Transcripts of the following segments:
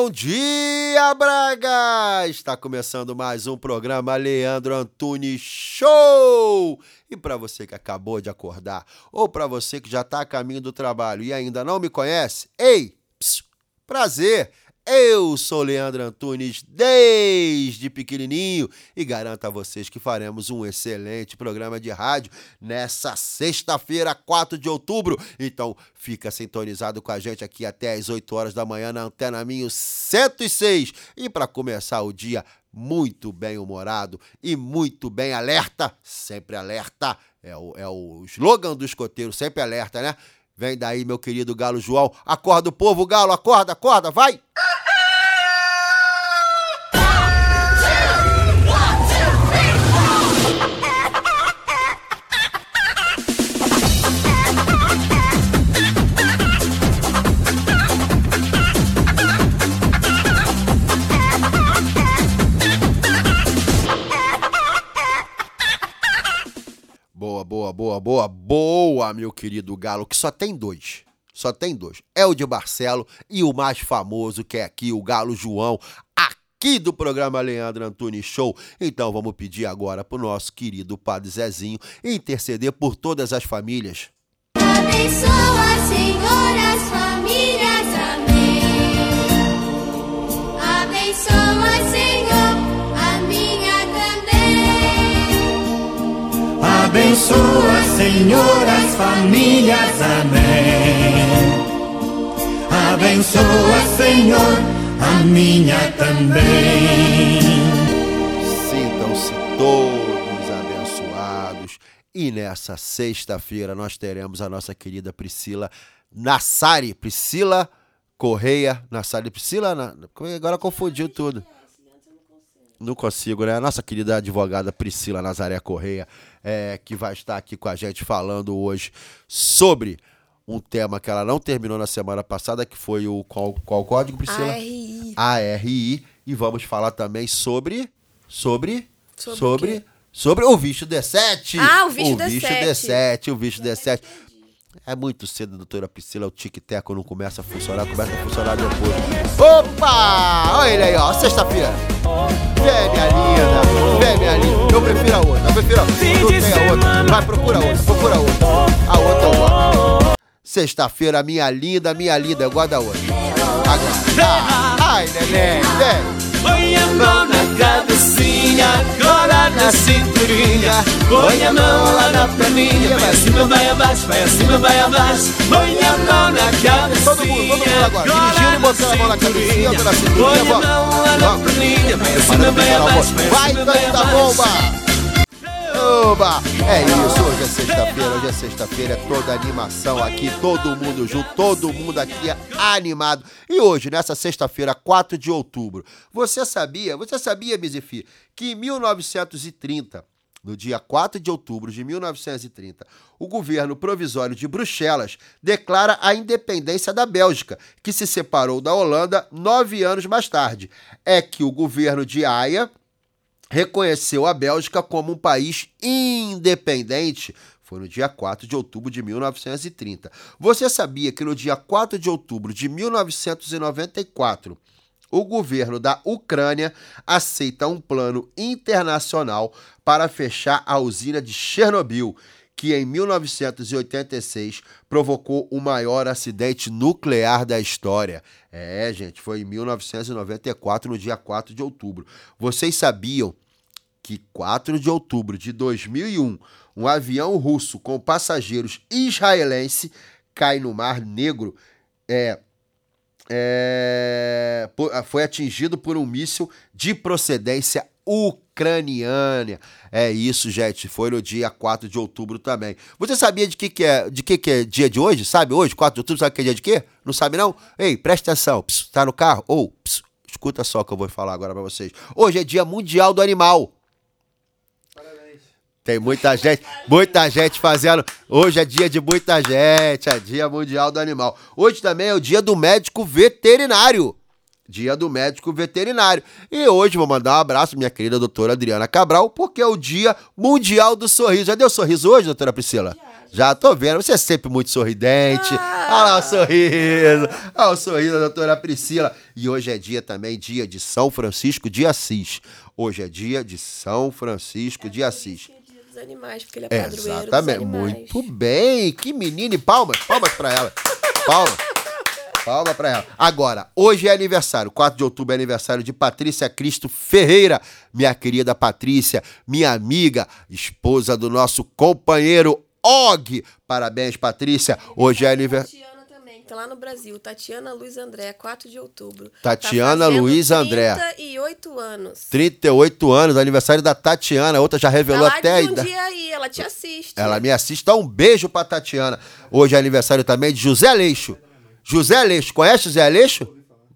Bom dia, Braga! Está começando mais um programa Leandro Antunes Show! E para você que acabou de acordar, ou para você que já está a caminho do trabalho e ainda não me conhece, ei, psiu, prazer! Eu sou Leandro Antunes desde pequenininho e garanto a vocês que faremos um excelente programa de rádio nessa sexta-feira, 4 de outubro. Então, fica sintonizado com a gente aqui até às 8 horas da manhã na Antena Minho 106. E para começar o dia muito bem humorado e muito bem alerta, sempre alerta, é o, é o slogan do escoteiro, sempre alerta, né? Vem daí, meu querido Galo João. Acorda o povo, Galo, acorda, acorda, vai! Boa, boa, boa, meu querido Galo, que só tem dois. Só tem dois. É o de Barcelo e o mais famoso, que é aqui, o Galo João, aqui do programa Leandro Antunes Show. Então vamos pedir agora pro nosso querido Padre Zezinho interceder por todas as famílias. Abençoa, Senhor, as famílias. Amém. Abençoa, Senhor, Abençoa, Senhor, as famílias. Amém. Abençoa, Senhor, a minha também. Sintam-se todos abençoados. E nessa sexta-feira nós teremos a nossa querida Priscila Nassari. Priscila Correia Nassari. Priscila, agora confundiu tudo. Não consigo, né? A nossa querida advogada Priscila Nazaré Correia, é, que vai estar aqui com a gente falando hoje sobre um tema que ela não terminou na semana passada, que foi o qual, qual código, Priscila? ARI. ARI e vamos falar também sobre sobre Sobre sobre o sobre o Visto D7. Ah, o Visto o Visto D7. D7, o Visto D7. É muito cedo, doutora Priscila, o tic-teco não começa a funcionar, começa a funcionar depois. Opa! Olha ele aí, ó, sexta-feira. Vem, minha linda, vem, minha linda. Eu prefiro a outra, eu prefiro a outra. A outra. Vai, procura outra, procura outra. A outra eu gosto. Sexta-feira, minha linda, minha linda, eu gosto da outra. Agora. Ai, neném, vem. Põe a mão na cabecinha, agora na cinturinha. Põe a mão lá na perninha, vai acima, vai abaixo, vai acima, vai abaixo. Põe a mão na cabecinha. Todo mundo, todo mundo agora. Dirigindo e botando a mão na cabecinha, Põe a mão lá na perninha, vai acima, vai abaixo, vai Vai, acima, vai abaixo. bomba! Oba! É isso, hoje é sexta-feira, hoje é sexta-feira, é toda animação aqui, todo mundo junto, todo mundo aqui é animado. E hoje, nessa sexta-feira, 4 de outubro, você sabia, você sabia, Mizifi, que em 1930, no dia 4 de outubro de 1930, o governo provisório de Bruxelas declara a independência da Bélgica, que se separou da Holanda nove anos mais tarde. É que o governo de Haia reconheceu a Bélgica como um país independente. Foi no dia 4 de outubro de 1930. Você sabia que no dia 4 de outubro de 1994, o governo da Ucrânia aceita um plano internacional para fechar a usina de Chernobyl, que em 1986 provocou o maior acidente nuclear da história. É, gente, foi em 1994, no dia 4 de outubro. Vocês sabiam que 4 de outubro de 2001, um avião russo com passageiros israelense cai no Mar Negro, é, é, po- foi atingido por um míssil de procedência ucraniana. É isso, gente. Foi no dia 4 de outubro também. Você sabia de que, que é de que, que é dia de hoje? Sabe hoje, 4 de outubro, sabe que é dia de quê? Não sabe não? Ei, presta atenção. Pss, tá no carro? Ou, pss, Escuta só o que eu vou falar agora pra vocês. Hoje é Dia Mundial do Animal. Tem muita gente, muita gente fazendo. Hoje é dia de muita gente, é Dia Mundial do Animal. Hoje também é o Dia do Médico Veterinário. Dia do Médico Veterinário. E hoje vou mandar um abraço minha querida doutora Adriana Cabral, porque é o Dia Mundial do Sorriso. Já deu sorriso hoje, doutora Priscila? Já tô vendo, você é sempre muito sorridente. Olha lá o sorriso. Olha o sorriso da doutora Priscila. E hoje é dia também, dia de São Francisco de Assis. Hoje é dia de São Francisco de Assis. Animais, porque ele é padroeiro Exatamente. Muito bem. Que menina. E palmas. Palmas pra ela. Palmas. Palma pra ela. Agora, hoje é aniversário. 4 de outubro é aniversário de Patrícia Cristo Ferreira. Minha querida Patrícia, minha amiga, esposa do nosso companheiro Og. Parabéns, Patrícia. Hoje é aniversário. Tá lá no Brasil. Tatiana Luiz André, 4 de outubro. Tatiana tá Luiz André. 38 anos. 38 anos, aniversário da Tatiana. Outra já Tá revelou lá até um dia aí, ela te assiste. Ela me assiste. Então, um beijo pra Tatiana. Hoje é aniversário também de José Aleixo. José Aleixo. Conhece José Aleixo?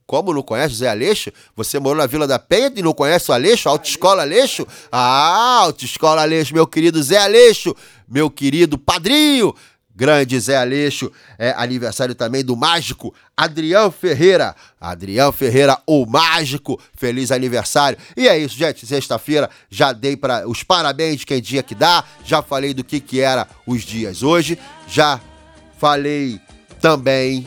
Como não conhece José Aleixo? Você morou na Vila da Penha e não conhece o Aleixo? Autoescola Aleixo? Ah, Autoescola Aleixo, meu querido Zé Aleixo. Meu querido padrinho. Grande Zé Aleixo. É aniversário também do mágico Adriano Ferreira. Adriano Ferreira, o mágico. Feliz aniversário. E é isso, gente. Sexta-feira já dei para os parabéns de quem dia que dá. Já falei do que que era os dias hoje. Já falei também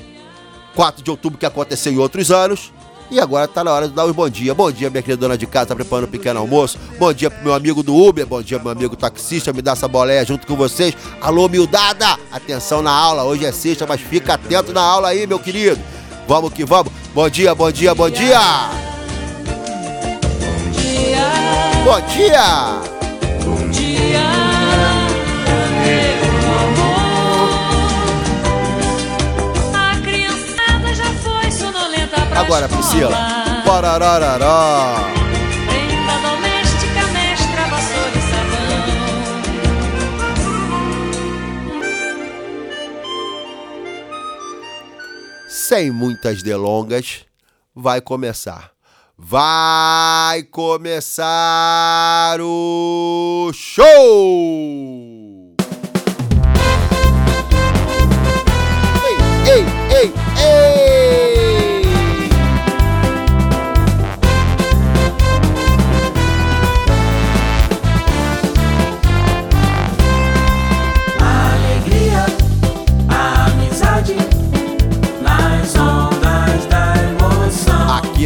4 de outubro que aconteceu em outros anos. E agora tá na hora de dar os bom dia. Bom dia, minha querida dona de casa, tá preparando um pequeno almoço. Bom dia pro meu amigo do Uber. Bom dia, meu amigo taxista. Me dá essa boleia junto com vocês. Alô, miudada! Atenção na aula. Hoje é sexta, mas fica atento na aula aí, meu querido. Vamos que vamos. Bom dia, bom dia, bom dia! Bom dia! A Agora. Priscila. Parararará. Prenda doméstica, mestra, vassoura e sabão. sem muitas delongas, vai começar. Vai começar o show! Ei, ei, ei, ei!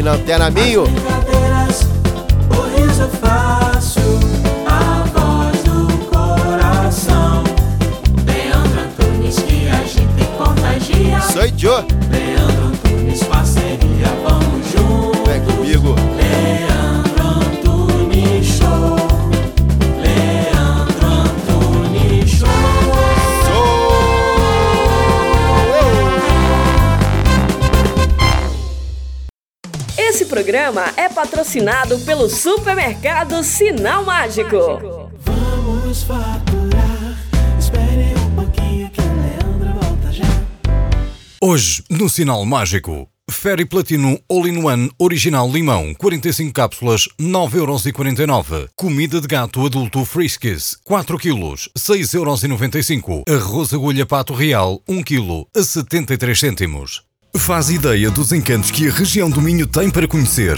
Na Antena Minho, Brincadeiras, o programa é patrocinado pelo supermercado Sinal Mágico. Vamos faturar. Espere um pouquinho que o Leandro volta já. Hoje, no Sinal Mágico, Ferry Platino All-in-One Original Limão, 45 cápsulas, 9,49€. Comida de gato adulto Friskies, 4 kg, 6,95€. Arroz agulha pato real, 1 kg, a 73 cêntimos. Faz ideia dos encantos que a região do Minho tem para conhecer.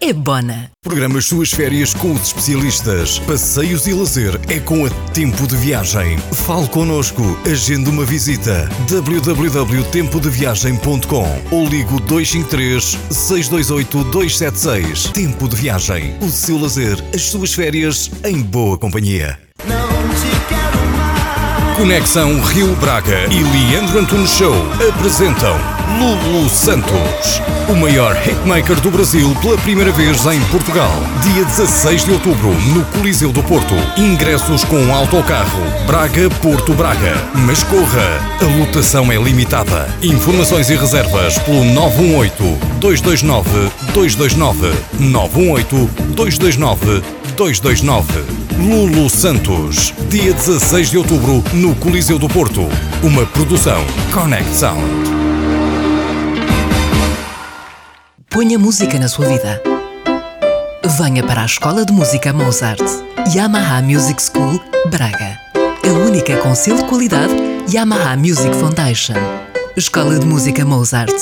é Bona. Programa as suas férias com os especialistas. Passeios e lazer é com a Tempo de Viagem. Fale connosco, agende uma visita. www.tempodeviagem.com ou ligo 253 628 276. Tempo de Viagem. O seu lazer, as suas férias em boa companhia. Conexão Rio Braga e Leandro Antunes Show apresentam Lulu Santos, o maior hitmaker do Brasil pela primeira vez em Portugal. Dia 16 de outubro, no Coliseu do Porto. Ingressos com autocarro Braga-Porto Braga. Mas corra, a lotação é limitada. Informações e reservas pelo 918-229-229. 918-229-229. Lulu Santos, dia 16 de outubro, no Coliseu do Porto. Uma produção Connect Sound. Ponha música na sua vida. Venha para a Escola de Música Mozart. Yamaha Music School, Braga. A única com selo de qualidade Yamaha Music Foundation. Escola de Música Mozart.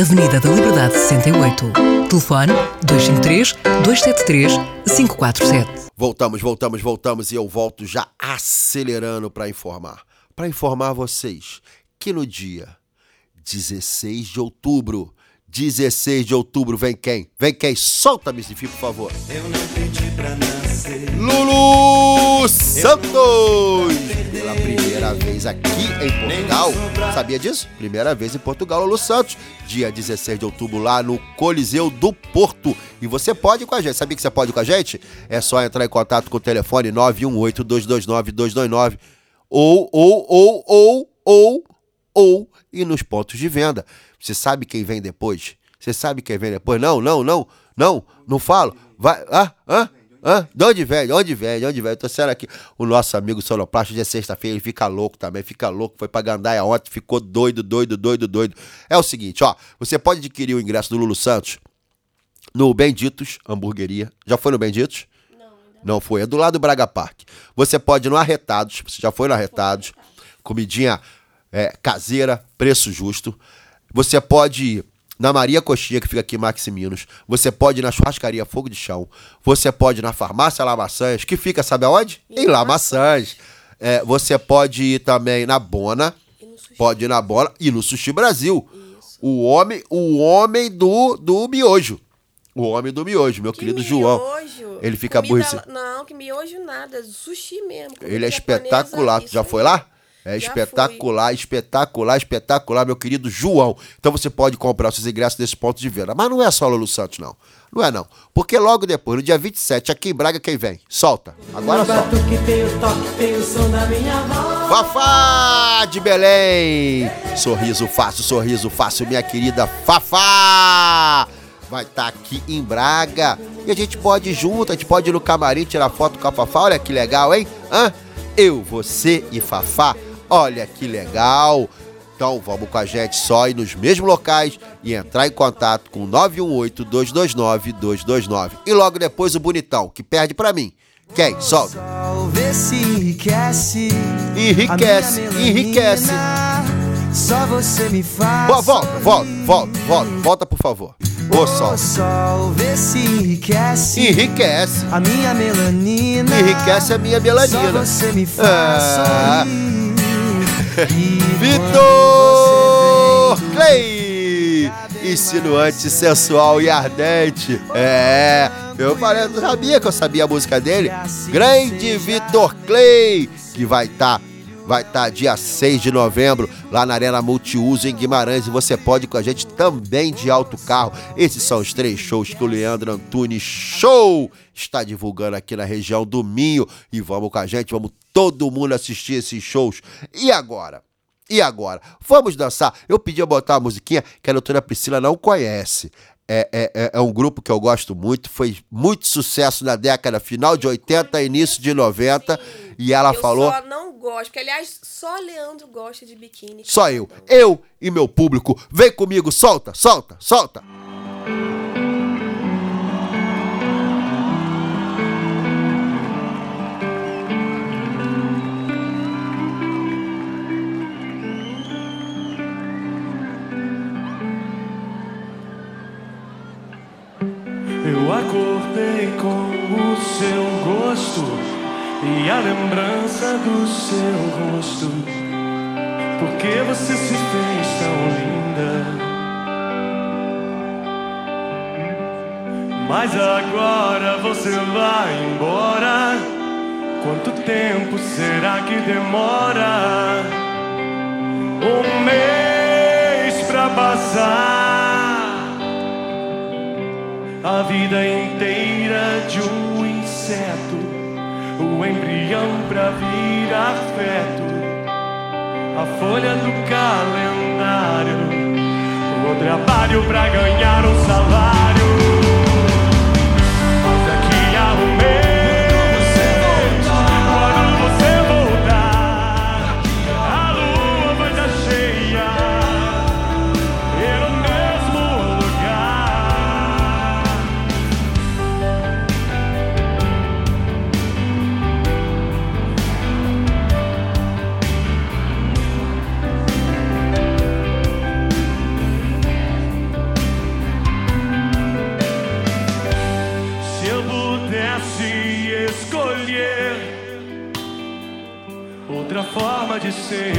Avenida da Liberdade 68. Telefone 253 273 547. Voltamos, voltamos, voltamos e eu volto já acelerando para informar. Para informar vocês que no dia 16 de outubro, 16 de outubro, vem quem? Vem quem? Solta-me esse fio, por favor. Lulu Santos! Pela primeira vez aqui em Portugal. Sabia disso? Primeira vez em Portugal, Lulu Santos. Dia 16 de outubro lá no Coliseu do Porto. E você pode ir com a gente. Sabia que você pode ir com a gente? É só entrar em contato com o telefone 918-229-229 ou, ou, ou, ou, ou, ou e nos pontos de venda. Você sabe quem vem depois? Você sabe quem vem depois? Não, não, não, não, não falo. Vai, ah, ah, ah, de onde vem, de onde vem, de onde vem? Eu tô sendo aqui. O nosso amigo Sonoplasta, hoje é sexta-feira, ele fica louco também, fica louco. Foi pra Gandaia ontem, ficou doido, doido, doido, doido. É o seguinte, ó, você pode adquirir o ingresso do Lulu Santos no Benditos Hamburgueria. Já foi no Benditos? Não foi, é do lado do Braga Park. Você pode ir no Arretados, você já foi no Arretados, comidinha é, caseira, preço justo. Você pode ir na Maria Coxinha, que fica aqui em Maximinos. Você pode ir na churrascaria Fogo de Chão. Você pode ir na farmácia Lamaçãs, que fica, sabe aonde? Em Lamaçãs. É, você pode ir também na Bona. Pode ir na Bona e no Sushi Brasil. O homem, o homem do, do miojo. O homem do miojo, meu querido João. miojo? Ele fica Comida lá- Não, que miojo nada, sushi mesmo. comida Ele é japonesa, espetacular. Tu isso já foi lá? É Já espetacular, espetacular, espetacular, meu querido João. Então você pode comprar seus ingressos nesses pontos de venda. Mas não é só Lulu Santos, não. Não é, não. Porque logo depois, no dia 27, aqui em Braga, quem vem? Solta. Agora solta. batuque tem o toque, tem o som da minha voz. Fafá de Belém. Sorriso fácil, sorriso fácil, minha querida Fafá. Vai estar aqui em Braga. E a gente pode ir junto, a gente pode ir no camarim tirar foto com a Fafá. Olha que legal, hein? Hã? Eu, você e Fafá. Olha que legal. Então vamos com a gente só ir nos mesmos locais e entrar em contato com 918-229-229. E logo depois o bonitão, que perde pra mim. Quem? Solta. Enriquece. Enriquece, enriquece. Só você me faz. Boa, volta, volta, volta, volta, volta, por favor. Ô, sol. Sol, vê se enriquece. Enriquece. A minha melanina. Enriquece a minha melanina. Só você me faz Ah. Vitor Clay! Insinuante, sensual e ardente. É, eu falei, eu sabia que eu sabia a música dele. Grande Vitor Clay, que vai estar. Vai estar dia 6 de novembro lá na Arena Multiuso em Guimarães e você pode ir com a gente também de alto carro. Esses são os três shows que o Leandro Antunes Show está divulgando aqui na região do Minho. E vamos com a gente, vamos todo mundo assistir esses shows. E agora? E agora? Vamos dançar. Eu pedi a botar uma musiquinha que a doutora Priscila não conhece. É, é, é- é um grupo que eu gosto muito, foi muito sucesso na década final de 80, início de 90. E ela eu falou. só não gospel. Aliás, só Leandro gosta de biquíni. Só eu. Eu e meu público. Vem comigo, solta, solta, solta. Lembrança do seu rosto. Porque você se fez tão linda. Mas agora você vai embora. Quanto tempo será que demora? Um mês pra passar a vida inteira de um inseto, o embrião pra virar feto, a folha do calendário, o trabalho pra ganhar um salário. Forma de ser,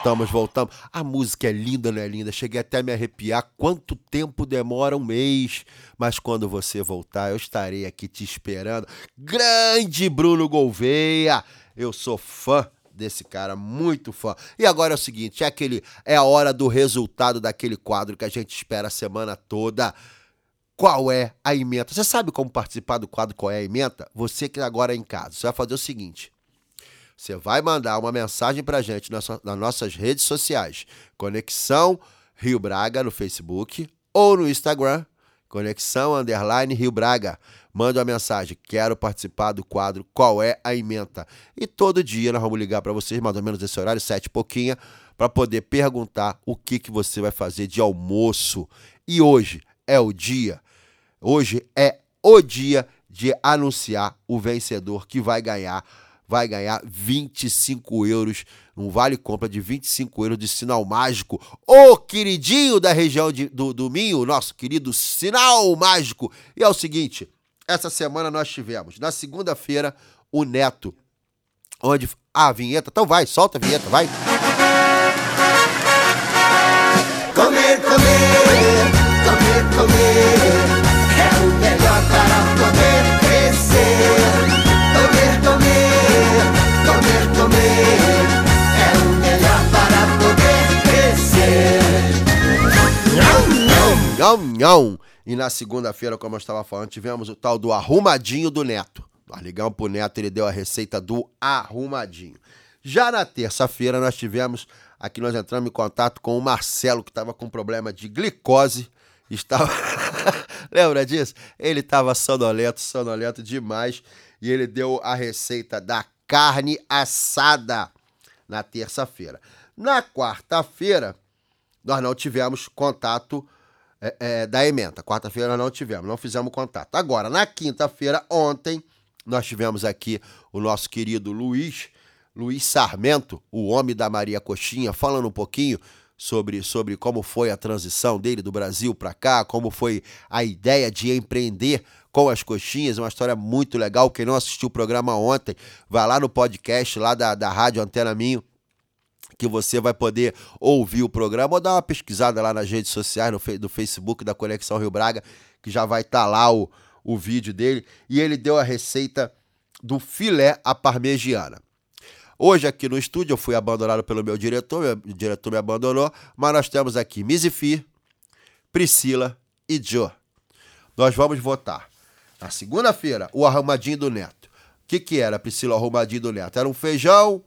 Voltamos, voltamos. A música é linda, não é linda? Cheguei até a me arrepiar. Quanto tempo demora um mês? Mas quando você voltar, eu estarei aqui te esperando. Grande Bruno Gouveia! Eu sou fã desse cara, muito fã. E agora é o seguinte, é aquele é a hora do resultado daquele quadro que a gente espera a semana toda. Qual é a emenda? Você sabe como participar do quadro Qual é a emenda? Você que agora é em casa, você vai fazer o seguinte: você vai mandar uma mensagem pra gente nas, nas nossas redes sociais. Conexão Rio Braga no Facebook ou no Instagram. Conexão Underline Rio Braga. Manda uma mensagem. Quero participar do quadro Qual é a Ementa? E todo dia nós vamos ligar para vocês, mais ou menos esse horário, sete e pouquinha, para poder perguntar o que, que você vai fazer de almoço. E hoje é o dia. Hoje é o dia de anunciar o vencedor que vai ganhar vai ganhar 25 euros, um vale compra de 25 euros de sinal mágico. O queridinho da região de- do, do Minho, nosso querido sinal mágico. E é o seguinte, essa semana nós tivemos, na segunda-feira, o Neto. Onde. Ah, a vinheta. Então vai, solta a vinheta, vai. Comer, comer, Nham. E na segunda-feira, como eu estava falando, tivemos o tal do arrumadinho do Neto. Nós ligamos pro Neto, ele deu a receita do arrumadinho. Já na terça-feira, nós tivemos. Aqui nós entramos em contato com o Marcelo, que estava com problema de glicose. Estava. Lembra disso? Ele estava sonolento, sonolento demais. E ele deu a receita da carne assada na terça-feira. Na quarta-feira, nós não tivemos contato é, é, da ementa. Quarta-feira não tivemos, não fizemos contato. Agora, na quinta-feira, ontem, nós tivemos aqui o nosso querido Luiz, Luiz Sarmento, o homem da Maria Coxinha, falando um pouquinho sobre, sobre como foi a transição dele do Brasil para cá, como foi a ideia de empreender com as coxinhas, uma história muito legal. Quem não assistiu o programa ontem, vai lá no podcast lá da, da Rádio Antena Minho, que você vai poder ouvir o programa ou dar uma pesquisada lá nas redes sociais, no, do Facebook da Conexão Rio Braga, que já vai estar lá o, o vídeo dele. E ele deu a receita do filé à parmegiana. Hoje aqui no estúdio eu fui abandonado pelo meu diretor, meu diretor me abandonou, mas nós temos aqui Mizifi, Priscila e Joe. Nós vamos votar. Na segunda-feira, o arrumadinho do Neto. O que, que era, Priscila, o arrumadinho do Neto? Era um feijão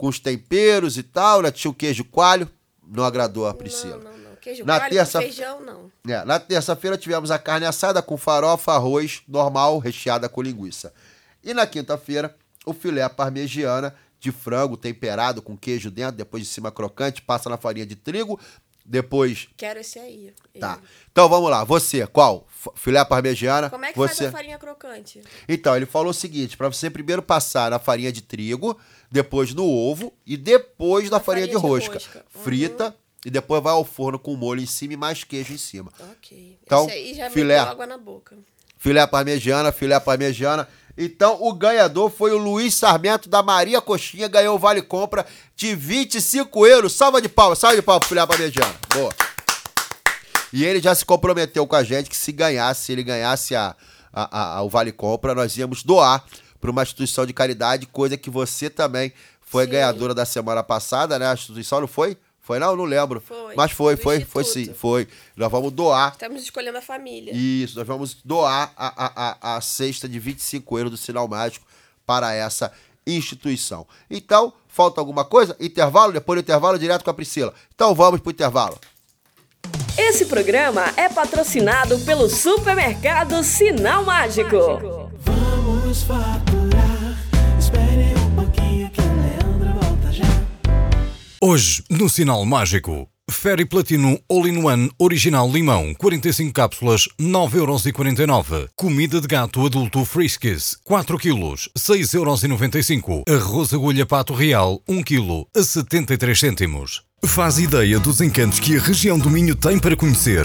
com os temperos e tal, né? Tinha o queijo coalho. Não agradou a Priscila. Não, não, não. Queijo Na coalho terça- feijão, não. É, na terça-feira tivemos a carne assada com farofa, arroz normal, recheada com linguiça. E na quinta-feira, o filé parmegiana de frango temperado com queijo dentro, depois de cima crocante, passa na farinha de trigo, depois... Quero esse aí. Tá. Ele. Então vamos lá, você, qual? Filé parmegiana? Como é que você... faz a farinha crocante? Então, ele falou o seguinte, para você primeiro passar na farinha de trigo, depois no ovo e depois na farinha, de, farinha de rosca. rosca. Uhum. Frita e depois vai ao forno com molho em cima e mais queijo em cima. Ok. Então, esse aí já filé. água na boca. Filé parmegiana, filé parmegiana. Então, o ganhador foi o Luiz Sarmento da Maria Coxinha, ganhou o vale compra de 25 euros. Salva de palmas, salva de palmas, pro filé parmegiana. Boa. E ele já se comprometeu com a gente que se ganhasse, se ele ganhasse a, a- a- a- o vale compra, nós íamos doar para uma instituição de caridade, coisa que você também foi Sim. ganhadora da semana passada, né? A instituição não foi? Foi não? Não lembro. Foi. Mas foi, Do foi, foi sim, foi. Nós vamos doar Estamos escolhendo a família. isso, nós vamos doar a, a, a, a cesta de 25 euros do Sinal Mágico para essa instituição. Então, falta alguma coisa? Intervalo? Depois do intervalo, direto com a Priscila. Então vamos pro intervalo. Esse programa é patrocinado pelo supermercado Sinal Mágico. Vamos faturar. Hoje, no Sinal Mágico, Ferry Platino All-in-One Original Limão, 45 cápsulas, 9,49€. Comida de gato adulto Friskies, 4 kg, 6,95€. Arroz agulha pato real, 1 kg, a 73 cêntimos. Faz ideia dos encantos que a região do Minho tem para conhecer.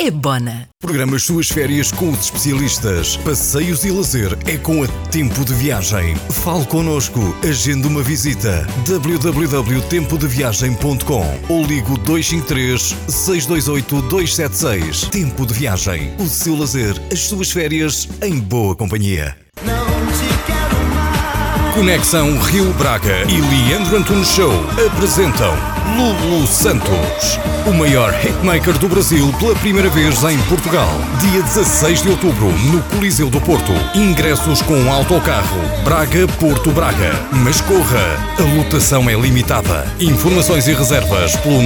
é Bona. Programa as suas férias com os especialistas. Passeios e lazer é com a Tempo de Viagem. Fale connosco, agende uma visita. www.tempodeviagem.com ou ligo 253 628 276. Tempo de Viagem. O seu lazer, as suas férias em boa companhia. Conexão Rio Braga e Leandro Antunes Show apresentam Lulu Santos, o maior hitmaker do Brasil pela primeira vez em Portugal. Dia 16 de outubro, no Coliseu do Porto. Ingressos com autocarro Braga-Porto Braga. Mas corra, a lotação é limitada. Informações e reservas pelo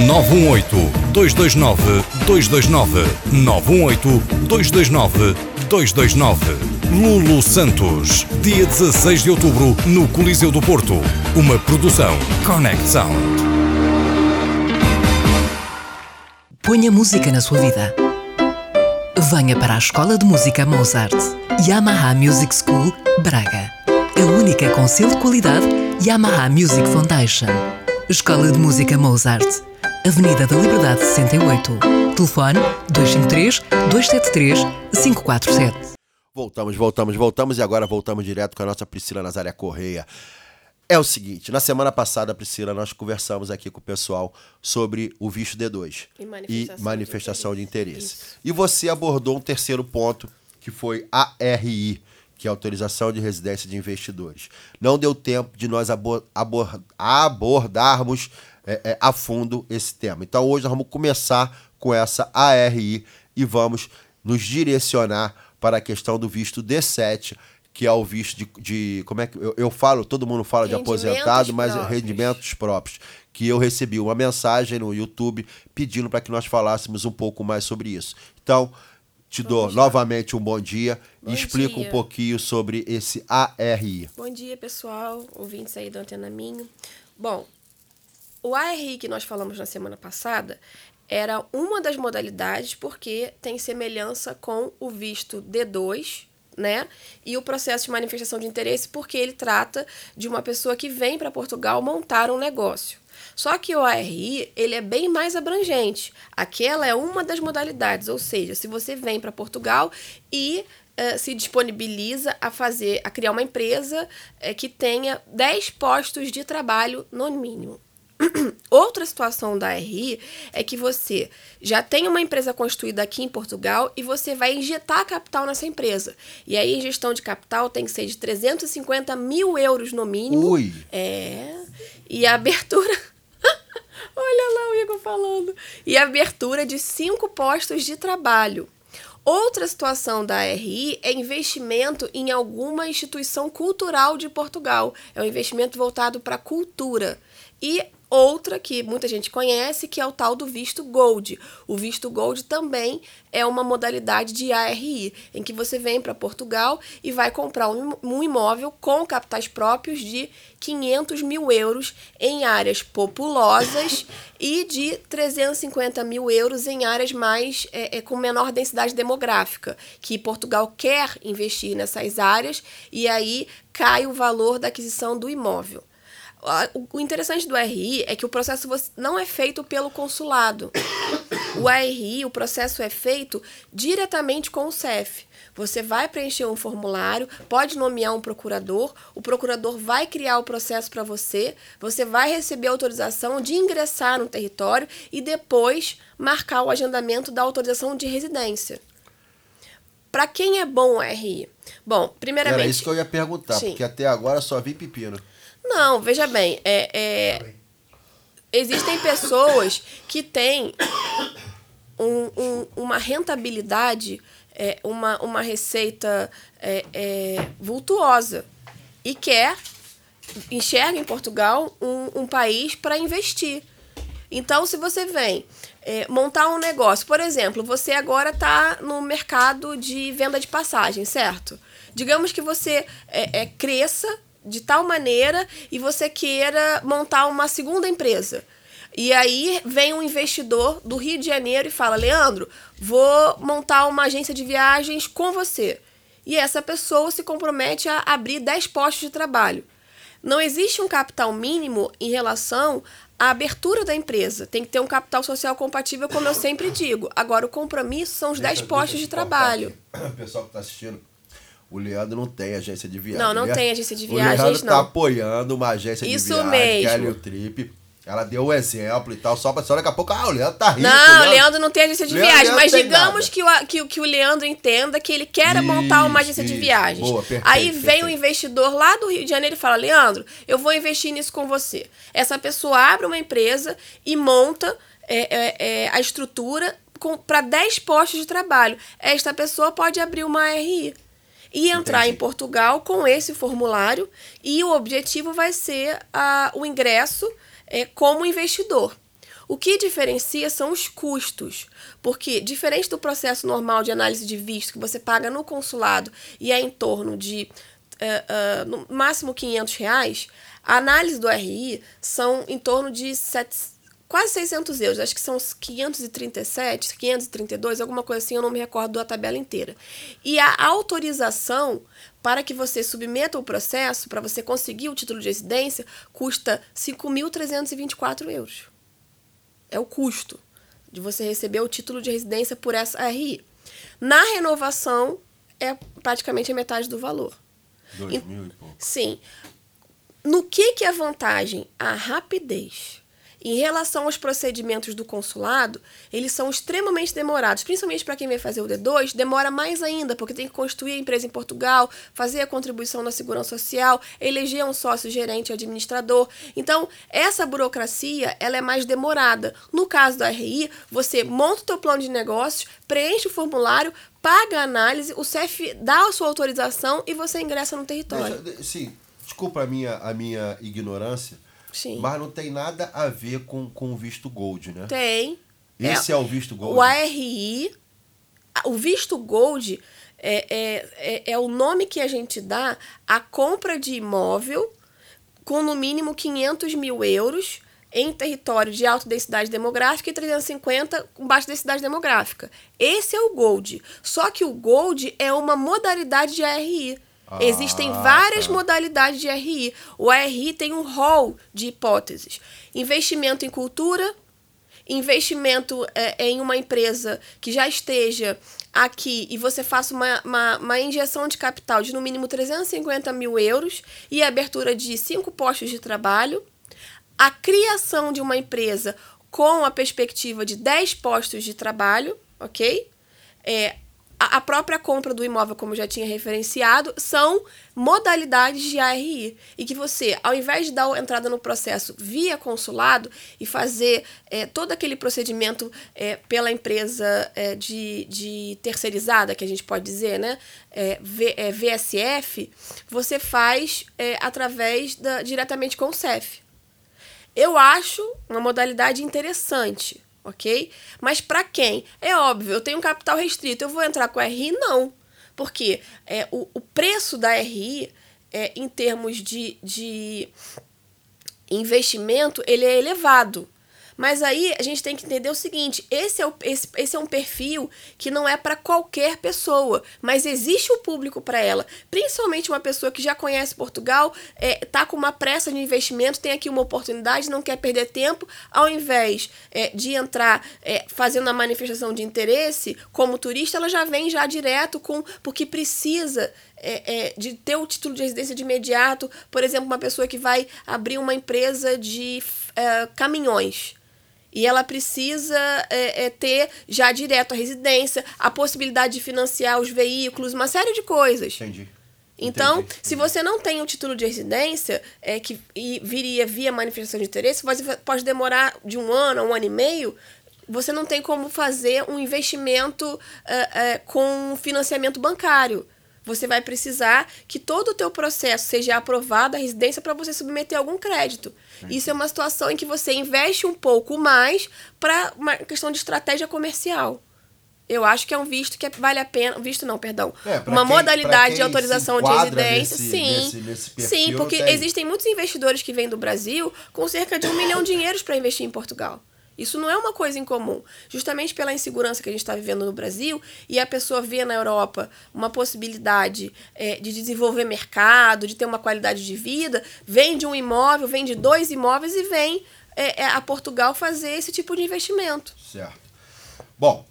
918-229-229. 918-229-229. Lulu Santos, dia 16 de outubro, no Coliseu do Porto. Uma produção Connect Sound. Ponha música na sua vida. Venha para a Escola de Música Mozart, Yamaha Music School, Braga. A única com selo de qualidade Yamaha Music Foundation. Escola de Música Mozart, Avenida da Liberdade 68. Telefone 253 273 547. Voltamos, voltamos, voltamos e agora voltamos direto com a nossa Priscila Nazaré Correia. É o seguinte, na semana passada, Priscila, nós conversamos aqui com o pessoal sobre o visto D2 E manifestação e de manifestação de interesse. Isso. E você abordou um terceiro ponto, que foi a ARI, que é a Autorização de Residência de Investidores. Não deu tempo de nós abo- abor- abordarmos é, é, a fundo esse tema. Então hoje nós vamos começar com essa ARI e vamos nos direcionar para a questão do visto D7, que é o visto de. de- como é que. Eu, eu falo, todo mundo fala de aposentado, mas é próprios. rendimentos próprios. Que eu recebi uma mensagem no YouTube pedindo para que nós falássemos um pouco mais sobre isso. Então, te dou novamente um bom dia Bom e explica um pouquinho sobre esse ARI. Bom dia, pessoal, ouvintes aí do Antena Minho. Bom, o ARI que nós falamos na semana passada era uma das modalidades porque tem semelhança com o visto D2, né? E o processo de manifestação de interesse porque ele trata de uma pessoa que vem para Portugal montar um negócio. Só que o ARI, ele é bem mais abrangente. Aquela é uma das modalidades, ou seja, se você vem para Portugal e eh, se disponibiliza a fazer, a criar uma empresa eh, que tenha 10 postos de trabalho no mínimo. Outra situação da RI é que você já tem uma empresa constituída aqui em Portugal e você vai injetar capital nessa empresa. E aí, a gestão de capital tem que ser de 350 mil euros no mínimo. Ui. É. E a abertura. Olha lá o Igor falando. E a abertura de cinco postos de trabalho. Outra situação da RI é investimento em alguma instituição cultural de Portugal. É um investimento voltado para a cultura. E outra que muita gente conhece, que é o tal do visto Gold. O visto Gold também é uma modalidade de ARI, em que você vem para Portugal e vai comprar um imó- imóvel com capitais próprios de 500 mil euros em áreas populosas e de 350 mil euros em áreas mais é, é, com menor densidade demográfica, que Portugal quer investir nessas áreas e aí cai o valor da aquisição do imóvel. A- O interessante do RI é que o processo não é feito pelo consulado. O RI, o processo é feito diretamente com o CEF. Você vai preencher um formulário, pode nomear um procurador, o procurador vai criar o processo para você, você vai receber autorização de ingressar no território e depois marcar o agendamento da autorização de residência. Para quem é bom o RI? Bom, primeiramente. Era isso que eu ia perguntar, Sim. porque até agora só vi pepino. Não, veja bem, é, é, existem pessoas que têm um- um- uma rentabilidade, é, uma, uma receita é, é, vultuosa e quer, enxerga em Portugal um, um país para investir. Então, se você vem é, montar um negócio, por exemplo, você agora está no mercado de venda de passagem, certo? Digamos que você é, é, cresça de tal maneira e você queira montar uma segunda empresa. E aí vem um investidor do Rio de Janeiro e fala: Leandro, vou montar uma agência de viagens com você. E essa pessoa se compromete a abrir 10 postos de trabalho. Não existe um capital mínimo em relação a abertura da empresa. Tem que ter um capital social compatível, como eu sempre digo. Agora, o compromisso são os 10 Deixa- postos de trabalho. O pessoal que tá assistindo, o Leandro não tem agência de viagem. Não, não né? tem agência de O viagens, Leandro tá não. apoiando uma agência Isso de viagem, mesmo. que é a Leo Trip. Ela deu o exemplo e tal, só pra só daqui a pouco, ah, o Leandro tá rico. Não, o Leandro não tem agência de Leandro- viagem, Leandro mas digamos que o, que, o- que o Leandro entenda que ele quer montar uma Isso, agência de isso. viagens. Boa, perfeito, Aí vem perfeito. um investidor lá do Rio de Janeiro e fala: Leandro, eu vou investir nisso com você. Essa pessoa abre uma empresa e monta é, é, é, a estrutura para 10 postos de trabalho. Esta pessoa pode abrir uma RI. E entrar Entendi. em Portugal com esse formulário e o objetivo vai ser a, o ingresso é, como investidor. O que diferencia são os custos, porque diferente do processo normal de análise de visto que você paga no consulado e é em torno de eh, eh, no máximo 500 reais, a análise do RI são em torno de sete- quase 600 euros, acho que são os 537, 532, alguma coisa assim, eu não me recordo da tabela inteira. E a autorização para que você submeta o processo, para você conseguir o título de residência, custa 5.324 euros. É o custo de você receber o título de residência por essa RI. Na renovação, é praticamente a metade do valor. Dois Em- mil e pouco. Sim. No que, que é vantagem? A rapidez. Em relação aos procedimentos do consulado, eles são extremamente demorados, principalmente para quem vai fazer o D2, demora mais ainda, porque tem que constituir a empresa em Portugal, fazer a contribuição na segurança social, eleger um sócio gerente administrador. Então, essa burocracia, ela é mais demorada. No caso da RI, você monta o teu plano de negócios, preenche o formulário, paga a análise, o CEF dá a sua autorização e você ingressa no território. Deixa- de- sim, desculpa a minha, a minha ignorância, Sim. mas não tem nada a ver com, com o visto Gold, né? Tem. Esse é, o visto Gold. O ARI, o visto gold é, é, é, é o nome que a gente dá à compra de imóvel com no mínimo 500 mil euros em território de alta densidade demográfica e 350 com baixa densidade demográfica. Esse é o gold. Só que o gold é uma modalidade de ARI. Existem Ah, várias tá. modalidades de ARI. O ARI tem um rol de hipóteses: investimento em cultura, investimento é, em uma empresa que já esteja aqui e você faça uma, uma, uma injeção de capital de no mínimo 350 mil euros e a abertura de cinco postos de trabalho, a criação de uma empresa com a perspectiva de 10 postos de trabalho, ok? É, a própria compra do imóvel, como já tinha referenciado, são modalidades de ARI. E que você, ao invés de dar entrada no processo via consulado e fazer é, todo aquele procedimento é, pela empresa é, de, de terceirizada, que a gente pode dizer, né? É, V- é, VSF, você faz é, através da, diretamente com o CEF. Eu acho uma modalidade interessante, ok? Mas para quem? É óbvio, eu tenho um capital restrito, eu vou entrar com a RI? Não. Porque é, o, o preço da RI, é, em termos de, de investimento, ele é elevado. Mas aí a gente tem que entender o seguinte: esse é, o, esse, esse é um perfil que não é para qualquer pessoa, mas existe o público para ela. Principalmente uma pessoa que já conhece Portugal, é, tá com uma pressa de investimento, tem aqui uma oportunidade, não quer perder tempo, ao invés é, de entrar é, fazendo a manifestação de interesse como turista, ela já vem já direto com porque precisa é, é, de ter o título de residência de imediato. Por exemplo, uma pessoa que vai abrir uma empresa de é, caminhões. E ela precisa é, é, ter já direto a residência, a possibilidade de financiar os veículos, uma série de coisas. Entendi. Então, Entendi, se você não tem o título de residência, é, que e viria via manifestação de interesse, você pode demorar de um ano a um ano e meio, você não tem como fazer um investimento é, é, com financiamento bancário. Você vai precisar que todo o teu processo seja aprovado a residência para você submeter algum crédito. Isso é uma situação em que você investe um pouco mais para uma questão de estratégia comercial. Eu acho que é um visto que vale a pena. Visto não, perdão. É, uma quem- modalidade de autorização de residência. nesse- sim. nesse- nesse perfil, sim, porque tem. existem muitos investidores que vêm do Brasil com cerca de um milhão de dinheiros para investir em Portugal. Isso não é uma coisa incomum. Justamente pela insegurança que a gente está vivendo no Brasil e a pessoa vê na Europa uma possibilidade é, de desenvolver mercado, de ter uma qualidade de vida, vende um imóvel, vende dois imóveis e vem é, é, a Portugal fazer esse tipo de investimento. Certo. Bom,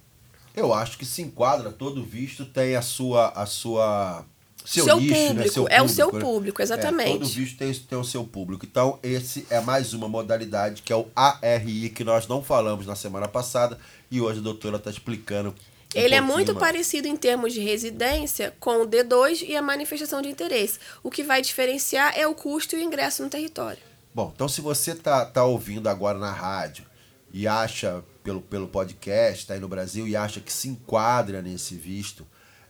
eu acho que se enquadra, todo visto tem a sua. A sua seu, Seu nicho, né? público, Seu é o seu né? público, É, exatamente. todo visto tem, tem o seu público. Então, esse é mais uma modalidade que é o ARI, que nós não falamos na semana passada e hoje a doutora está explicando. um Ele é muito mais. parecido em termos de residência com o D2 e a manifestação de interesse. O que vai diferenciar é o custo e o ingresso no território. Bom, então se você tá, tá ouvindo agora na rádio e acha, pelo, pelo podcast, tá aí no Brasil, e acha que se enquadra nesse visto,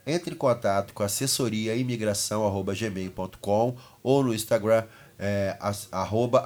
entre em contato com assessoriaimigração.gmail.com ou no Instagram, é, arroba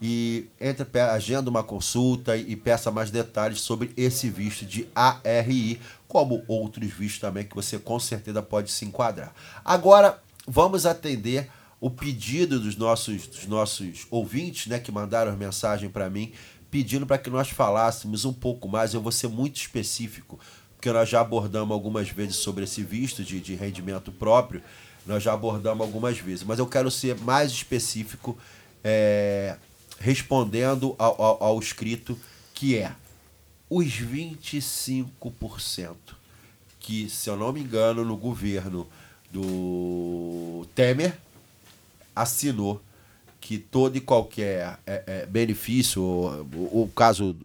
e entre, agenda uma consulta e peça mais detalhes sobre esse visto de ARI, como outros vistos também que você com certeza pode se enquadrar. Agora, vamos atender o pedido dos nossos, dos nossos ouvintes, né, que mandaram mensagem para mim, pedindo para que nós falássemos um pouco mais. Eu vou ser muito específico, porque nós já abordamos algumas vezes sobre esse visto de, de rendimento próprio, nós já abordamos algumas vezes, mas eu quero ser mais específico, é, respondendo ao, ao, ao escrito, que é os 25% que, se eu não me engano, no governo do Temer assinou que todo e qualquer é, é, benefício, o, o caso.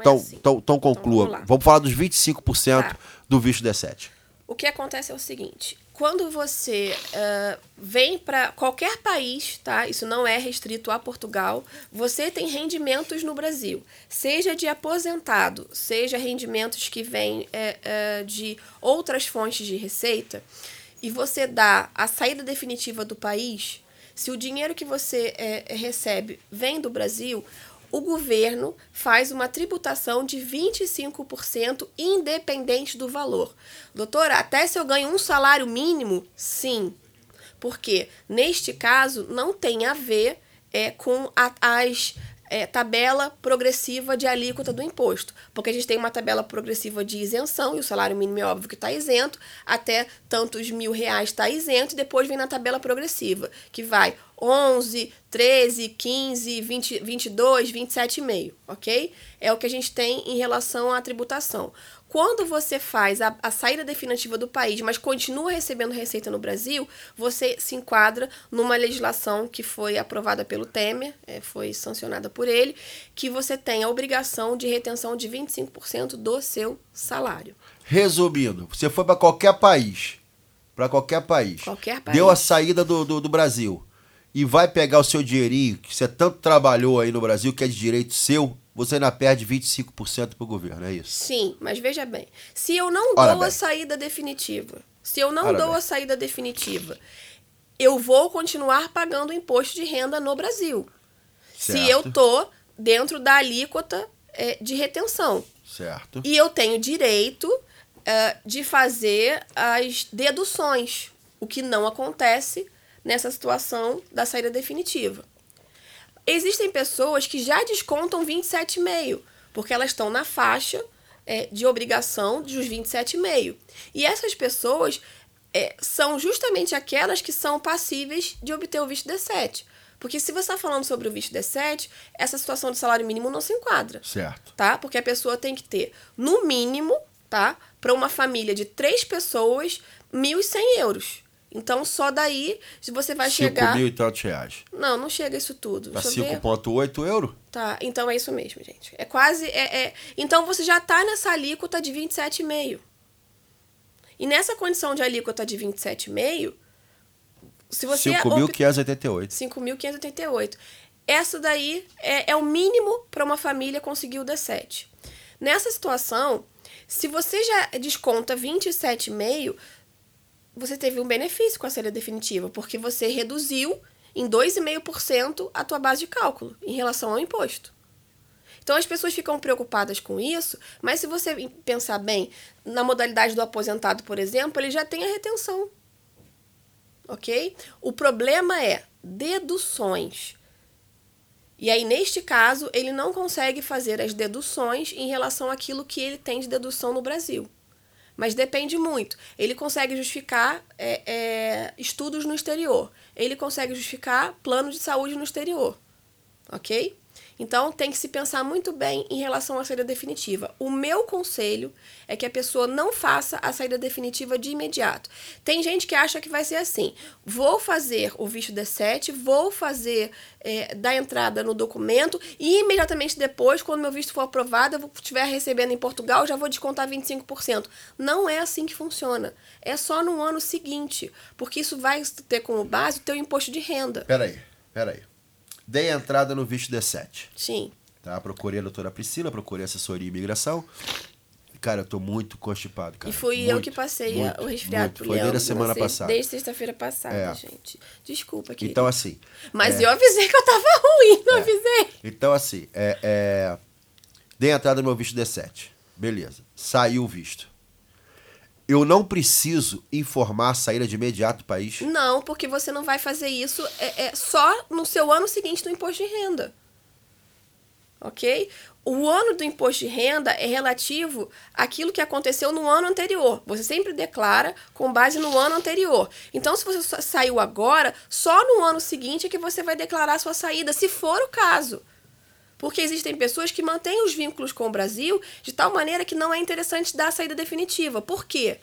É Então, assim. então, então conclua. vamos lá. vamos falar dos 25% Tá. do visto D7. O que acontece é o seguinte: quando você ah, vem para qualquer país, tá? Isso não é restrito a Portugal. Você tem rendimentos no Brasil, seja de aposentado, seja rendimentos que vêm eh, de outras fontes de receita, e você dá a saída definitiva do país. Se o dinheiro que você recebe vem do Brasil, o governo faz uma tributação de 25% independente do valor. Doutora, até se eu ganho um salário mínimo? Sim. Porque, neste caso, não tem a ver é, com a, as é, tabela progressiva de alíquota do imposto. Porque a gente tem uma tabela progressiva de isenção, e o salário mínimo é óbvio que está isento, até tantos mil reais está isento, e depois vem na tabela progressiva, que vai 11, 13, 15, 20, 22, 27,5, ok? É o que a gente tem em relação à tributação. Quando você faz a, a saída definitiva do país, mas continua recebendo receita no Brasil, você se enquadra numa legislação que foi aprovada pelo Temer, é, foi sancionada por ele, que você tem a obrigação de retenção de 25% do seu salário. Resumindo, você foi para qualquer país, para qualquer país, Qualquer país. deu a saída do, do, do Brasil e vai pegar o seu dinheirinho que você tanto trabalhou aí no Brasil, que é de direito seu, você ainda perde 25% pro governo, é isso? Sim, mas veja bem, se eu não Ora dou a bem. saída definitiva, se eu não Ora dou bem. a saída definitiva, eu vou continuar pagando imposto de renda no Brasil. Se Certo. eu tô dentro da alíquota é, de retenção. Certo. E eu tenho direito é, de fazer as deduções, o que não acontece nessa situação da saída definitiva. Existem pessoas que já descontam 27,5, porque elas estão na faixa é, de obrigação dos 27,5. E essas pessoas é, são justamente aquelas que são passíveis de obter o visto D7. Porque se você está falando sobre o visto D7, essa situação de salário mínimo não se enquadra Certo. tá? Porque a pessoa tem que ter, no mínimo, tá? Para uma família de três pessoas, 1.100 euros. Então, só daí se você vai 5 chegar... mil e tantos reais. Não, não chega isso tudo. Ver. 5,8 euro? Tá, então é isso mesmo, gente. É quase... É, é... Então, você já tá nessa alíquota de 27,5. E nessa condição de alíquota de 27,5, se você... op- 5.588. 5.588. Essa daí é, é o mínimo para uma família conseguir o D7. Nessa situação, se você já desconta 27,5, você teve um benefício com a saída definitiva, porque você reduziu em 2,5% a tua base de cálculo em relação ao imposto. Então as pessoas ficam preocupadas com isso, mas se você pensar bem, na modalidade do aposentado, por exemplo, ele já tem a retenção. Ok? O problema é deduções. E aí, neste caso, ele não consegue fazer as deduções em relação àquilo que ele tem de dedução no Brasil. Mas depende muito. Ele consegue justificar é, é, estudos no exterior. Ele consegue justificar plano de saúde no exterior. ok? Então tem que se pensar muito bem em relação à saída definitiva. O meu conselho é que a pessoa não faça a saída definitiva de imediato. Tem gente que acha que vai ser assim: vou fazer o visto D7, vou fazer é, da entrada no documento e imediatamente depois, quando meu visto for aprovado, eu estiver recebendo em Portugal, já vou descontar 25%. Não é assim que funciona. É só no ano seguinte, porque isso vai ter como base o teu imposto de renda. Peraí, peraí. Dei entrada no visto D7. Sim. Tá? Procurei a doutora Priscila, procurei assessoria e imigração. Cara, eu tô muito constipado, cara. E fui eu Muito, que passei muito, o resfriado muito. pro Foi desde a semana sei, passada. Desde sexta-feira passada, É. gente. Desculpa, aqui. Então, assim. Mas é, eu avisei que eu tava ruim, não avisei. Então, assim, é, é, dei entrada no meu visto D7. Beleza. Saiu o visto. Eu não preciso informar a saída de imediato do país. Não, porque você não vai fazer isso é, é só no seu ano seguinte do imposto de renda. Ok? O ano do imposto de renda é relativo àquilo que aconteceu no ano anterior. Você sempre declara com base no ano anterior. Então, se você saiu agora, só no ano seguinte é que você vai declarar sua saída, se for o caso. Porque existem pessoas que mantêm os vínculos com o Brasil de tal maneira que não é interessante dar a saída definitiva. Por quê?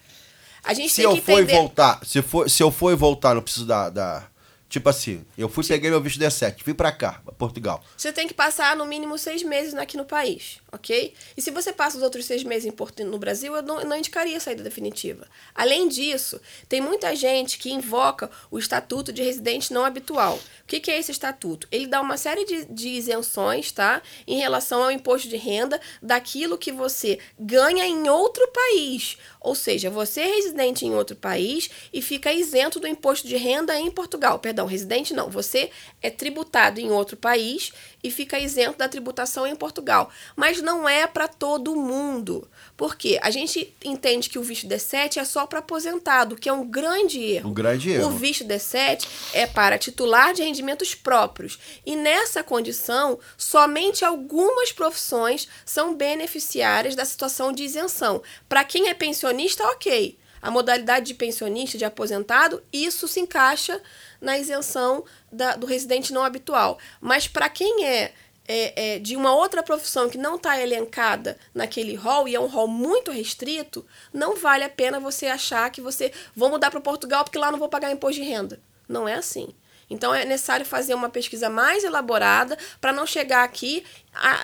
A gente Se tem eu que for e entender... voltar, se, for, se eu for voltar, não preciso da. da- tipo assim, eu fui, peguei meu visto D7, vim pra cá, pra Portugal. Você tem que passar no mínimo seis meses aqui no país, ok? E se você passa os outros seis meses no Brasil, eu não, eu não indicaria saída definitiva. Além disso, tem muita gente que invoca o estatuto de residente não habitual. O que, que é esse estatuto? Ele dá uma série de, de isenções, tá? Em relação ao imposto de renda daquilo que você ganha em outro país. Ou seja, você é residente em outro país e fica isento do imposto de renda em Portugal. Perdão, residente não. Você é tributado em outro país e fica isento da tributação em Portugal. Mas não é para todo mundo. Por quê? A gente entende que o visto D7 é só para aposentado, que é um grande erro. Um grande O erro. visto D7 é para titular de rendimentos próprios. E nessa condição, somente algumas profissões são beneficiárias da situação de isenção. Para quem é pensionista, ok. A modalidade de pensionista, de aposentado, isso se encaixa na isenção da- do residente não habitual. Mas para quem é, é, é, de uma outra profissão que não está elencada naquele rol, e é um rol muito restrito, não vale a pena você achar que você vou mudar para Portugal porque lá não vou pagar imposto de renda. Não é assim. Então é necessário fazer uma pesquisa mais elaborada para não chegar aqui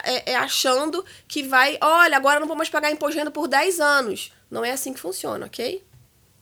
é- é achando que vai, olha, agora não vou mais pagar imposto de renda por 10 anos. Não é assim que funciona, ok?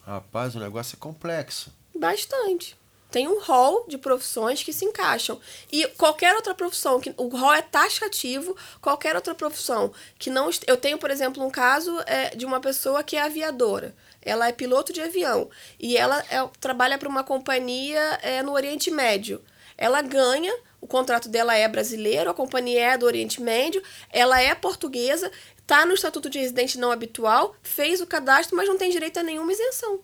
Rapaz, o negócio é complexo. Bastante. Tem um rol de profissões que se encaixam. E qualquer outra profissão, que o rol é taxativo, qualquer outra profissão que não. Eu tenho, por exemplo, um caso é, de uma pessoa que é aviadora. Ela é piloto de avião. E ela é- trabalha para uma companhia é, no Oriente Médio. Ela ganha, o contrato dela é brasileiro, a companhia é do Oriente Médio, ela é portuguesa, está no Estatuto de Residente Não Habitual, fez o cadastro, mas não tem direito a nenhuma isenção.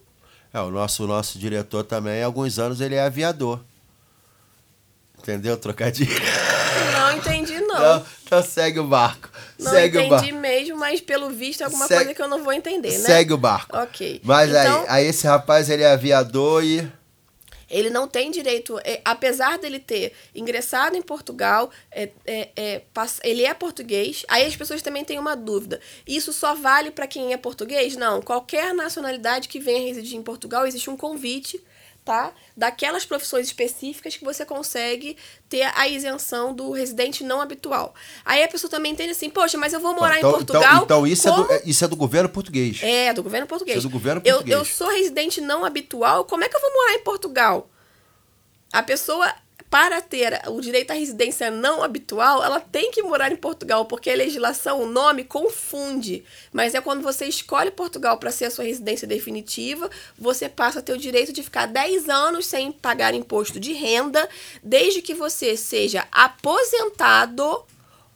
É, o nosso, o nosso diretor também, há alguns anos, ele é aviador. Entendeu? Trocadilho. Não entendi, não. Não, então segue o barco. Não segue o entendi barco. mesmo, mas pelo visto é alguma Segue- coisa que eu não vou entender, né? Segue o barco. Ok. Mas então, aí, aí esse rapaz, ele é aviador e... ele não tem direito, é, apesar dele ter ingressado em Portugal, é, é, é, ele é português. Aí as pessoas também têm uma dúvida. Isso só vale para quem é português? Não. Qualquer nacionalidade que venha residir em Portugal, existe um convite, tá? Daquelas profissões específicas que você consegue ter a isenção do residente não habitual. Aí a pessoa também entende assim, poxa, mas eu vou morar então, em Portugal. então, então isso, é como do, é- isso é do governo português. É, do governo português. Isso é do governo Eu- português. Eu, sou residente não habitual, como é que eu vou morar em Portugal? A pessoa, para ter o direito à residência não habitual, ela tem que morar em Portugal, porque a legislação, o nome, confunde. Mas é quando você escolhe Portugal para ser a sua residência definitiva, você passa a ter o direito de ficar 10 anos sem pagar imposto de renda, desde que você seja aposentado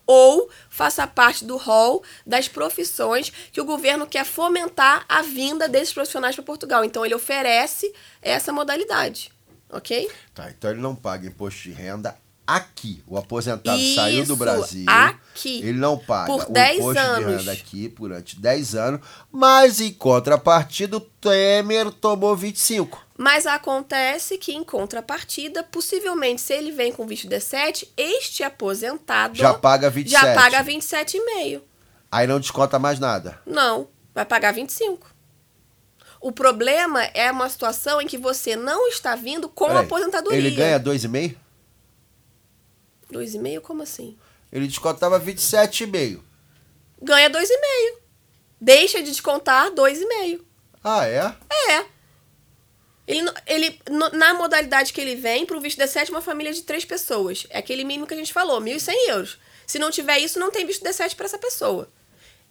ou faça parte do rol das profissões que o governo quer fomentar a vinda desses profissionais para Portugal. Então, ele oferece essa modalidade, ok? Tá, então ele não paga imposto de renda aqui. O aposentado saiu do Isso, Brasil. aqui. Ele não paga Por o 10 imposto de anos. renda aqui durante 10 anos, mas em contrapartida o Temer tomou 25. Mas acontece que, em contrapartida, possivelmente, se ele vem com visto D7, este aposentado Já paga 27. já paga 27,5. Aí não desconta mais nada. Não, vai pagar 25. O problema é uma situação em que você não está vindo com Peraí, aposentadoria. Ele ganha 2,5? 2,5? Como assim? Ele descontava 27,5. Ganha 2,5. Deixa de descontar 2,5. Ah, é? É. Ele, ele, na modalidade que ele vem, pro visto D7, uma família de três pessoas. É aquele mínimo que a gente falou, 1.100 euros. Se não tiver isso, não tem visto D7 para essa pessoa.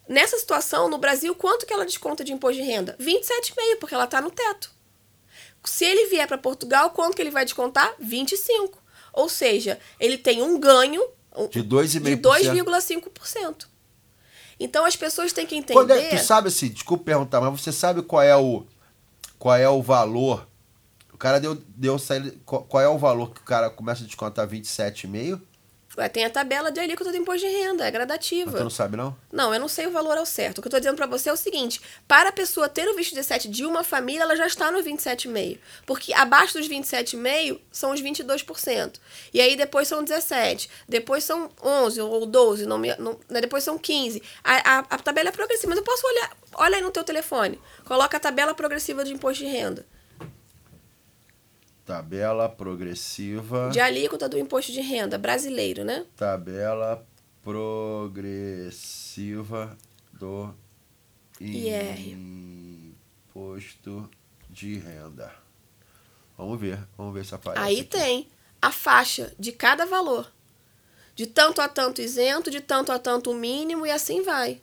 Nessa situação, no Brasil, quanto que ela desconta de imposto de renda? 27,5, porque ela está no teto. Se ele vier para Portugal, quanto que ele vai descontar? 25. Ou seja, ele tem um ganho De 2,5%. de 2,5%. Então as pessoas têm que entender. Quando é, tu sabe assim, desculpa perguntar, mas você sabe qual é o qual é o valor? O cara deu deu qual é o valor que o cara começa a descontar 27,5? Ué, Tem a tabela de alíquota do imposto de renda, é Mas gradativa. tu não sabe não? Não, eu não sei o valor ao certo. O que eu tô dizendo pra você é o seguinte: para a pessoa ter o visto 17 de uma família, ela já está no 27,5. Porque abaixo dos 27,5 são os 22%. E aí depois são 17. Depois são 11 ou 12. Não me, não- né, depois são 15. A, a, a tabela é progressiva. Mas eu posso olhar. Olha aí no teu telefone. Coloca a tabela progressiva de imposto de renda. Tabela progressiva. De alíquota do imposto de renda brasileiro, né? Tabela progressiva do IR. imposto de renda. Vamos ver, vamos ver se aparece. Aí aqui. tem a faixa de cada valor. De tanto a tanto isento, de tanto a tanto mínimo e assim vai.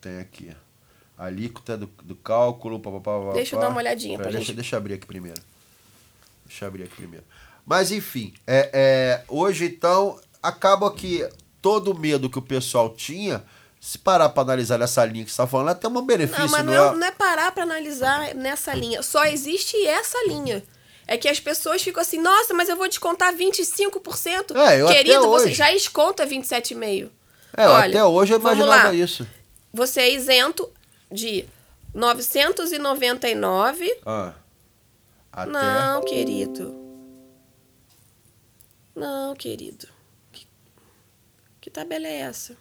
Tem aqui. Alíquota do, do cálculo. Pá, pá, pá, Deixa eu dar uma olhadinha pra deixa, gente. deixa eu abrir aqui primeiro. Deixa eu abrir aqui primeiro. Mas enfim, é, é, hoje então acaba que todo o medo que o pessoal tinha, se parar para analisar nessa linha que você está falando, até um benefício, Não, mas não, não é? é, não é parar pra analisar nessa linha. Só existe essa linha. É que as pessoas ficam assim, nossa, mas eu vou descontar 25%. É, eu até Querido, você hoje- já desconta 27,5%. É, Olha, até hoje eu imaginava isso. Você é isento de 999. Ah, até. Não, querido. Não, querido. Que, que tabela é essa?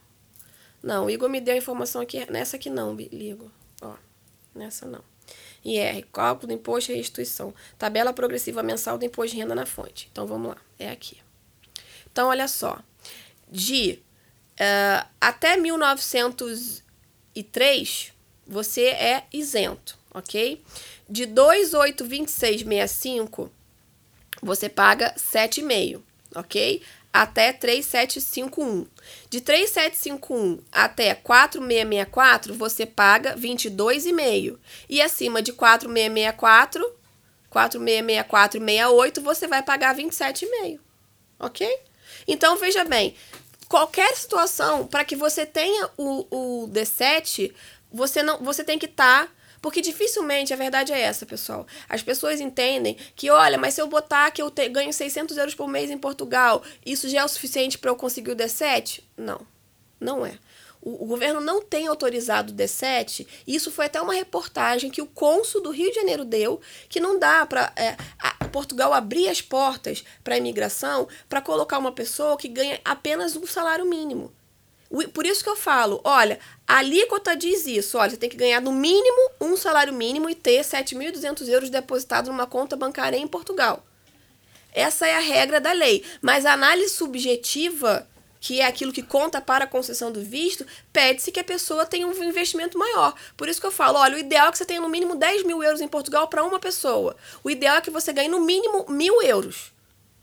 Não, o Igor me deu a informação aqui. Nessa aqui não, Igor. Ó, nessa não. IR, cálculo do imposto e restituição. Tabela progressiva mensal do imposto de renda na fonte. Então, vamos lá. É aqui. Então, olha só. De eh, até 1903, você é isento, ok? De 282665, você paga 7,5, ok? Até 3751. De 3751 até 4664, você paga 22,5. E acima de 4664, 4664 e 68, você vai pagar 27,5. Ok? Então, veja bem, qualquer situação, para que você tenha o, o D7, você, não, você tem que estar. Porque dificilmente, a verdade é essa, pessoal. As pessoas entendem que, olha, mas se eu botar que eu te- ganho 600 euros por mês em Portugal, isso já é o suficiente para eu conseguir o D7? Não, não é. O, o governo não tem autorizado o D7. e Isso foi até uma reportagem que o cônsul do Rio de Janeiro deu, que não dá para Portugal abrir as portas para a imigração para colocar uma pessoa que ganha apenas um salário mínimo. Por isso que eu falo, olha, a alíquota diz isso, olha, você tem que ganhar no mínimo um salário mínimo e ter 7.200 euros depositados numa conta bancária em Portugal. Essa é a regra da lei. Mas a análise subjetiva, que é aquilo que conta para a concessão do visto, pede-se que a pessoa tenha um investimento maior. Por isso que eu falo, olha, o ideal é que você tenha no mínimo 10 mil euros em Portugal para uma pessoa. O ideal é que você ganhe no mínimo mil euros.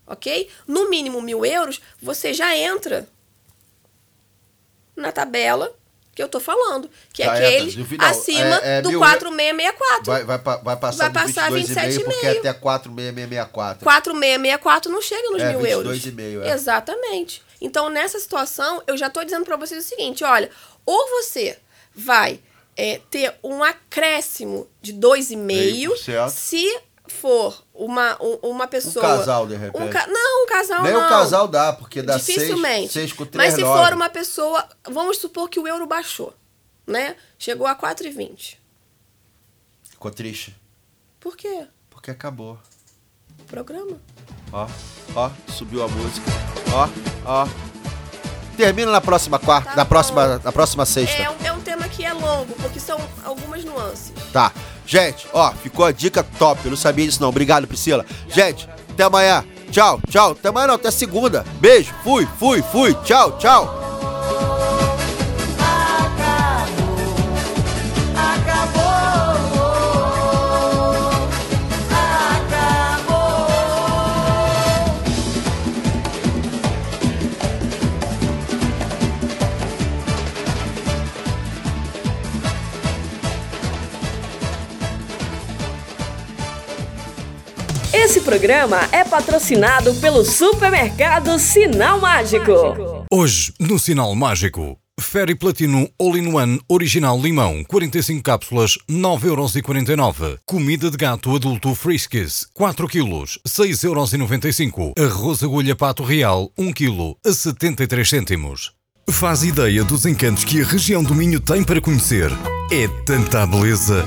Ok? No mínimo mil euros, você já entra na tabela que eu tô falando, que é entra. aqueles No final, acima é- é do mil 4664. Vai, vai, vai passar Vai passar 22,5 porque 27,5. até 4,664. 4664 não chega nos É, mil euros. 22,5, é. Exatamente. Então, nessa situação, eu já estou dizendo para vocês o seguinte: olha, ou você vai é, ter um acréscimo de 2,5 Meio por cento. se for uma, um- uma pessoa. casal, de repente. um ca- Não, um casal Nem não. o casal dá, porque dá seis, Dificilmente. seis com três, Mas se nove. for uma pessoa. Vamos supor que o euro baixou, né? Chegou a 4,20. Ficou triste. Por quê? Porque acabou. Programa. Ó, ó, subiu a música. Ó, ó. Termina na próxima quarta, Tá na bom. próxima, na próxima sexta. É um, é um tema que é longo, porque são algumas nuances. Tá. Gente, ó, ficou a dica top. Eu não sabia disso não. Obrigado, Priscila. Gente, até amanhã. Tchau, tchau. Até amanhã não, até segunda. Beijo. Fui, fui, fui. Tchau, tchau. Programa é patrocinado pelo supermercado Sinal Mágico. Hoje, no Sinal Mágico, Ferry Platino All-in-One Original Limão, 45 cápsulas, 9,49€. Comida de gato adulto Friskies, 4 kg, 6,95€. Arroz agulha pato real, 1 kg, a 73 cêntimos. Faz ideia dos encantos que a região do Minho tem para conhecer. É tanta beleza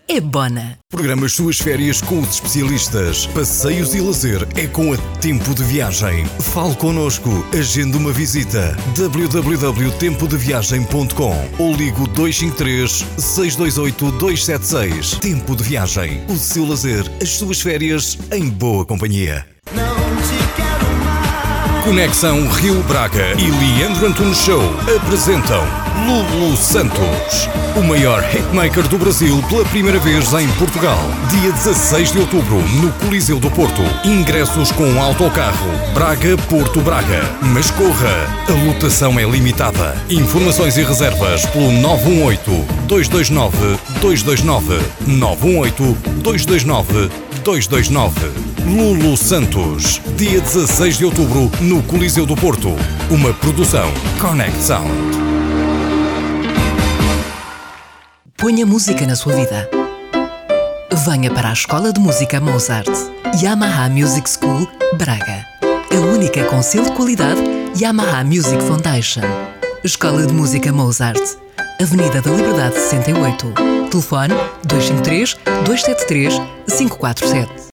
é Bona. Programa as suas férias com os especialistas. Passeios e lazer é com a Tempo de Viagem. Fale connosco, agende uma visita. www.tempodeviagem.com ou ligo 253 628 276. Tempo de Viagem. O seu lazer, as suas férias em boa companhia. Conexão Rio Braga e Leandro Antunes Show apresentam Lulu Santos, o maior hitmaker do Brasil pela primeira vez em Portugal. Dia 16 de outubro, no Coliseu do Porto. Ingressos com autocarro Braga-Porto Braga. Mas corra, a lotação é limitada. Informações e reservas pelo 918-229-229. 918-229-229. Lulu Santos, dia 16 de outubro, no Coliseu do Porto. Uma produção Connect Sound. Ponha música na sua vida. Venha para a Escola de Música Mozart. Yamaha Music School, Braga. A única com selo de qualidade Yamaha Music Foundation. Escola de Música Mozart. Avenida da Liberdade 68. Telefone 253 273 547.